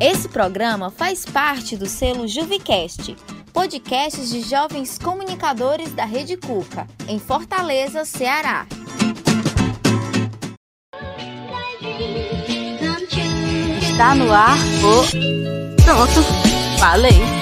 Esse programa faz parte do selo Juvicast, podcasts de jovens comunicadores da Rede Cuca, em Fortaleza, Ceará. Está no ar o. Pronto, falei.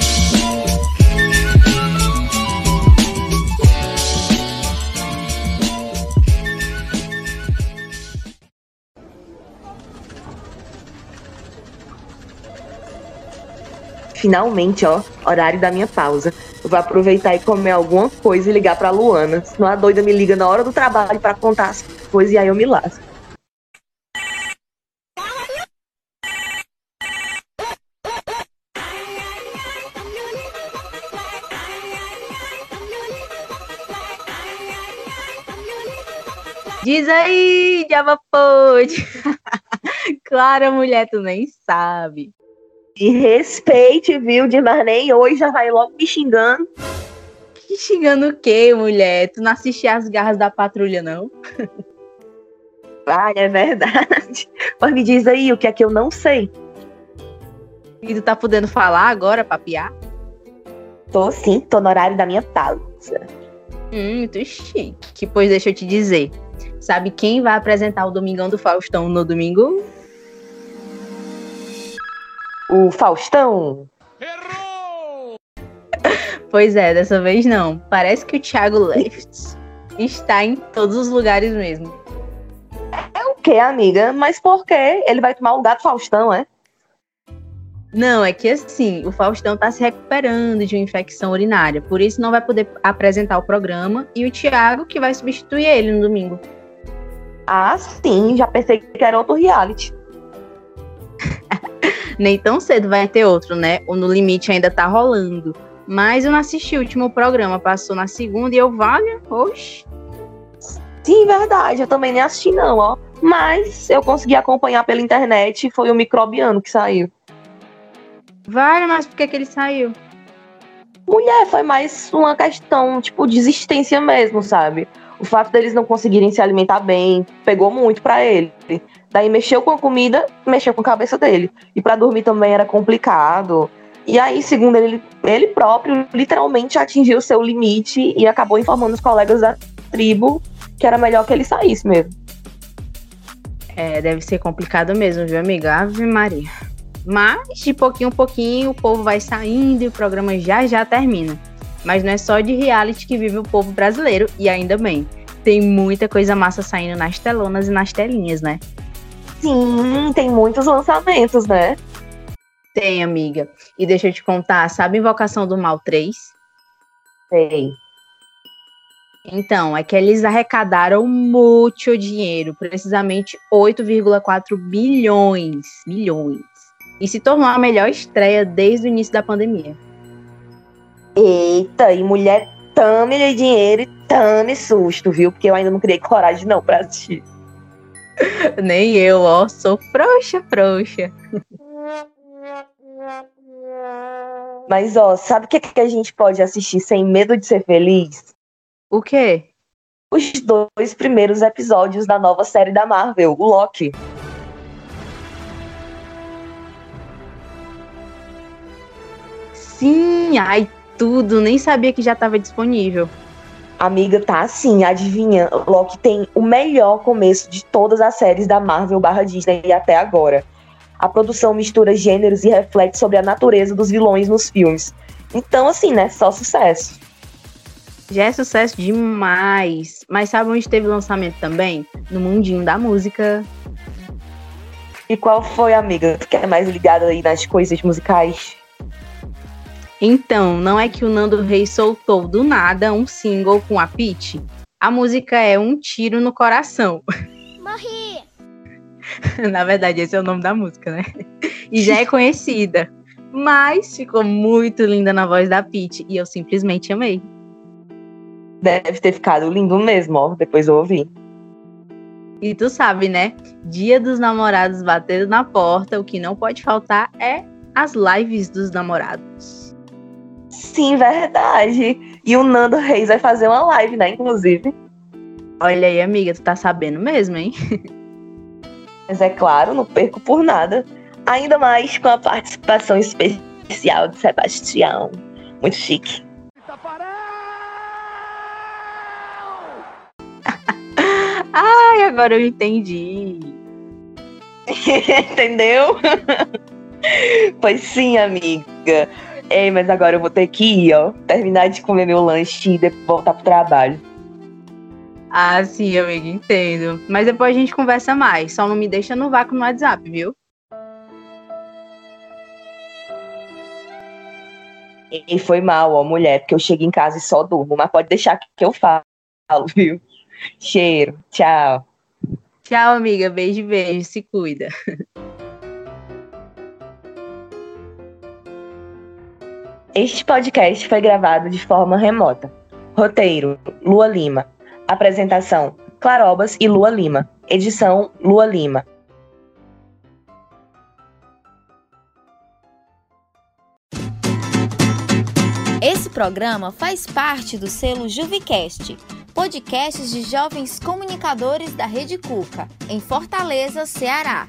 Finalmente, ó, horário da minha pausa. Eu vou aproveitar e comer alguma coisa e ligar pra Luana. Senão a doida me liga na hora do trabalho para contar as coisas e aí eu me lasco. Diz aí, Java Pod. Clara, mulher, tu nem sabe. Me respeite, viu? De nem hoje já vai logo me xingando. Que xingando o quê, mulher? Tu não assistia as garras da patrulha, não? Ai, é verdade. Mas me diz aí o que é que eu não sei. E tu tá podendo falar agora, papiar? Tô sim, tô no horário da minha pausa. Hum, muito chique. Que pois deixa eu te dizer. Sabe quem vai apresentar o Domingão do Faustão no domingo? O Faustão? Errou! Pois é, dessa vez não. Parece que o Thiago Left está em todos os lugares mesmo. É o que, amiga? Mas por quê? Ele vai tomar o do Faustão, é? Não, é que assim, o Faustão tá se recuperando de uma infecção urinária, por isso não vai poder apresentar o programa, e o Thiago que vai substituir ele no domingo. Ah, sim, já pensei que era outro reality. Nem tão cedo vai ter outro, né? O No Limite ainda tá rolando. Mas eu não assisti o último programa, passou na segunda e eu, vale, oxe. Sim, verdade, eu também nem assisti não, ó. Mas eu consegui acompanhar pela internet e foi o Microbiano que saiu. Vale, mas por que, que ele saiu? Mulher, foi mais uma questão, tipo, de existência mesmo, sabe? O fato deles não conseguirem se alimentar bem pegou muito para ele. Daí mexeu com a comida, mexeu com a cabeça dele. E para dormir também era complicado. E aí, segundo ele, ele próprio, literalmente atingiu o seu limite e acabou informando os colegas da tribo que era melhor que ele saísse mesmo. É, deve ser complicado mesmo, viu, amiga? Ave Maria. Mas, de pouquinho em pouquinho, o povo vai saindo e o programa já já termina. Mas não é só de reality que vive o povo brasileiro, e ainda bem. Tem muita coisa massa saindo nas telonas e nas telinhas, né? Sim, tem muitos lançamentos, né? Tem, amiga. E deixa eu te contar, sabe Invocação do Mal 3? Sei. Então, é que eles arrecadaram muito dinheiro, precisamente 8,4 bilhões, bilhões. E se tornou a melhor estreia desde o início da pandemia. Eita, e mulher tame dinheiro e tame susto, viu? Porque eu ainda não criei coragem não pra assistir. Nem eu, ó, sou frouxa, frouxa. Mas, ó, sabe o que, que a gente pode assistir sem medo de ser feliz? O quê? Os dois primeiros episódios da nova série da Marvel, o Loki. Sim, ai, tudo, nem sabia que já estava disponível. Amiga, tá assim, adivinha? Loki tem o melhor começo de todas as séries da Marvel barra Disney até agora. A produção mistura gêneros e reflete sobre a natureza dos vilões nos filmes. Então, assim, né? Só sucesso. Já é sucesso demais. Mas sabe onde teve lançamento também? No mundinho da música. E qual foi, amiga? Tu que é mais ligada aí nas coisas musicais? Então, não é que o Nando Reis soltou do nada um single com a Pitty? A música é Um Tiro no Coração. Morri! Na verdade, esse é o nome da música, né? E já é conhecida. Mas ficou muito linda na voz da Pitty e eu simplesmente amei. Deve ter ficado lindo mesmo, ó. Depois eu ouvi. E tu sabe, né? Dia dos namorados batendo na porta, o que não pode faltar é as lives dos namorados. Sim, verdade. E o Nando Reis vai fazer uma live, né, inclusive. Olha aí, amiga, tu tá sabendo mesmo, hein? Mas é claro, não perco por nada. Ainda mais com a participação especial de Sebastião. Muito chique. Ai, agora eu entendi. Entendeu? pois sim, amiga. Ei, mas agora eu vou ter que ir, ó. Terminar de comer meu lanche e depois voltar pro trabalho. Ah, sim, amiga, entendo. Mas depois a gente conversa mais. Só não me deixa no vácuo no WhatsApp, viu? E foi mal, ó, mulher, porque eu chego em casa e só durmo. Mas pode deixar que eu falo, viu? Cheiro. Tchau. Tchau, amiga. Beijo, beijo. Se cuida. Este podcast foi gravado de forma remota. Roteiro: Lua Lima. Apresentação: Clarobas e Lua Lima. Edição: Lua Lima. Esse programa faz parte do selo Juvicast, podcasts de jovens comunicadores da Rede Cuca, em Fortaleza, Ceará.